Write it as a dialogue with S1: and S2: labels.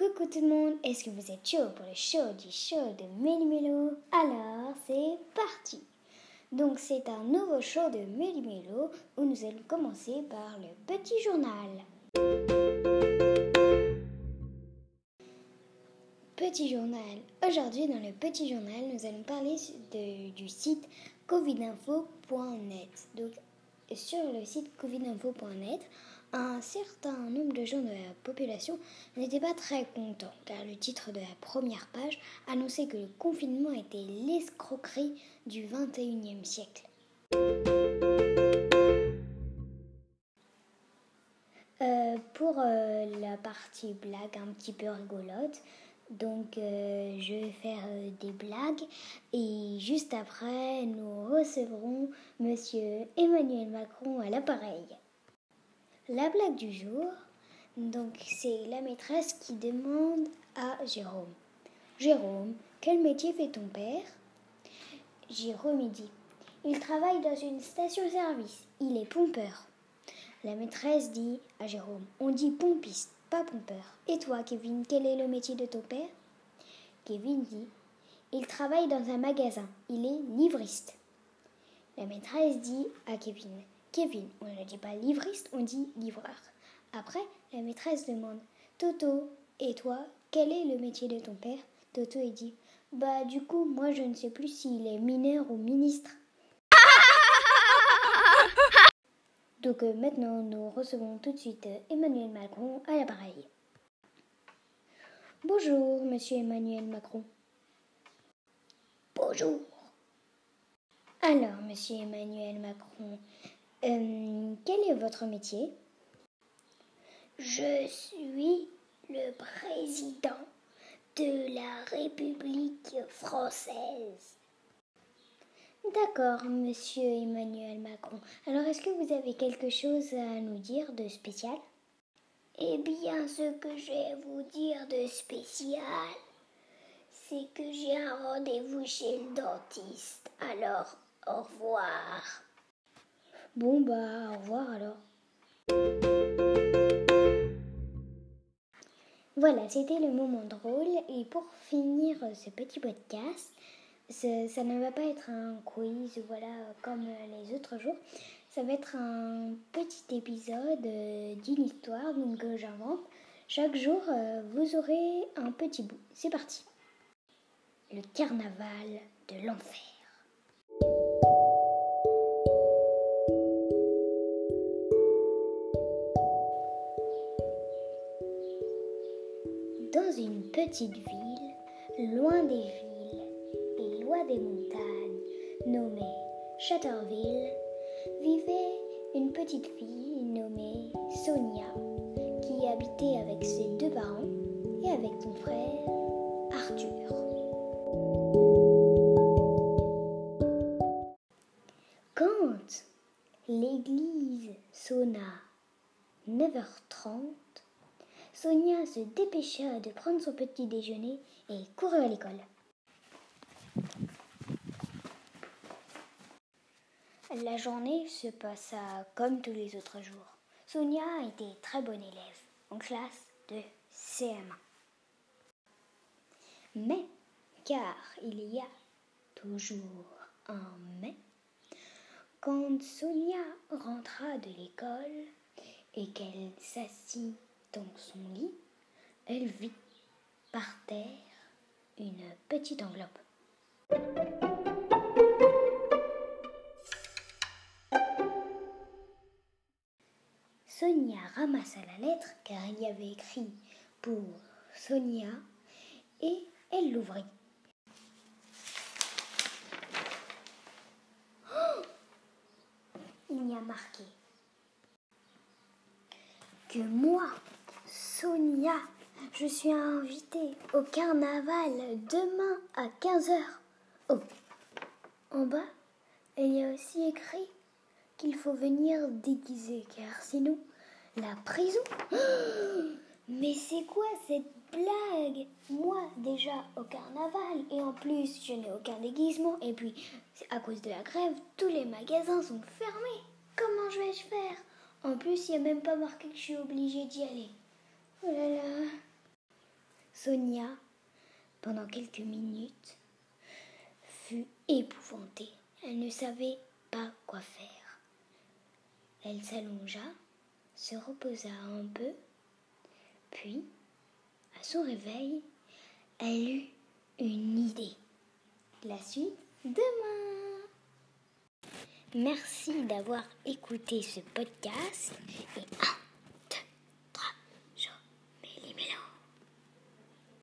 S1: Coucou tout le monde, est-ce que vous êtes chaud pour le show du show de Méli-Mélo Alors c'est parti Donc c'est un nouveau show de Méli-Mélo où nous allons commencer par le petit journal. Petit journal. Aujourd'hui dans le petit journal nous allons parler du site covidinfo.net. Donc sur le site covidinfo.net, un certain nombre de gens de la population n'étaient pas très contents car le titre de la première page annonçait que le confinement était l'escroquerie du 21e siècle. Euh, pour euh, la partie blague un petit peu rigolote, donc euh, je vais faire des blagues et juste après nous recevrons monsieur Emmanuel Macron à l'appareil. La blague du jour, donc c'est la maîtresse qui demande à Jérôme. Jérôme, quel métier fait ton père? Jérôme dit Il travaille dans une station-service. Il est pompeur. La maîtresse dit à Jérôme On dit pompiste, pas pompeur. Et toi, Kevin, quel est le métier de ton père? Kevin dit Il travaille dans un magasin. Il est livriste. La maîtresse dit à Kevin Kevin. On ne dit pas livriste, on dit livreur. Après, la maîtresse demande Toto, et toi, quel est le métier de ton père? Toto est dit Bah, du coup, moi je ne sais plus s'il est mineur ou ministre. Donc euh, maintenant, nous recevons tout de suite euh, Emmanuel Macron à l'appareil. Bonjour, monsieur Emmanuel Macron. Bonjour. Alors, monsieur Emmanuel Macron, euh, quel est votre métier? Je suis le président de la République française. D'accord, monsieur Emmanuel Macron. Alors, est-ce que vous avez quelque chose à nous dire de spécial? Eh bien, ce que je vais vous dire de spécial, c'est que j'ai un rendez-vous chez le dentiste. Alors, au revoir. Bon, bah, au revoir alors. Voilà, c'était le moment drôle. Et pour finir ce petit podcast, ça ne va pas être un quiz, voilà, comme les autres jours. Ça va être un petit épisode d'une histoire que j'invente. Chaque jour, euh, vous aurez un petit bout. C'est parti. Le carnaval de l'enfer. Dans une petite ville, loin des villes et loin des montagnes, nommée Châteauville, vivait une petite fille nommée Sonia, qui habitait avec ses deux parents et avec son frère Arthur. Quand l'église sonna 9h30, Sonia se dépêcha de prendre son petit déjeuner et courut à l'école. La journée se passa comme tous les autres jours. Sonia était très bonne élève en classe de CM1. Mais, car il y a toujours un mais, quand Sonia rentra de l'école et qu'elle s'assit dans son lit, elle vit par terre une petite enveloppe. Sonia ramassa la lettre car il y avait écrit pour Sonia et elle l'ouvrit. Oh il y a marqué que moi, Sonia, je suis invitée au carnaval demain à 15h. Oh, en bas, il y a aussi écrit qu'il faut venir déguisé car sinon, la prison. Mais c'est quoi cette blague? Moi, déjà au carnaval, et en plus, je n'ai aucun déguisement, et puis, à cause de la grève, tous les magasins sont fermés. Comment je vais-je faire? En plus, il n'y a même pas marqué que je suis obligée d'y aller. Oh là là. Sonia, pendant quelques minutes, fut épouvantée. Elle ne savait pas quoi faire. Elle s'allongea, se reposa un peu, puis, à son réveil, elle eut une idée. La suite demain. Merci d'avoir écouté ce podcast et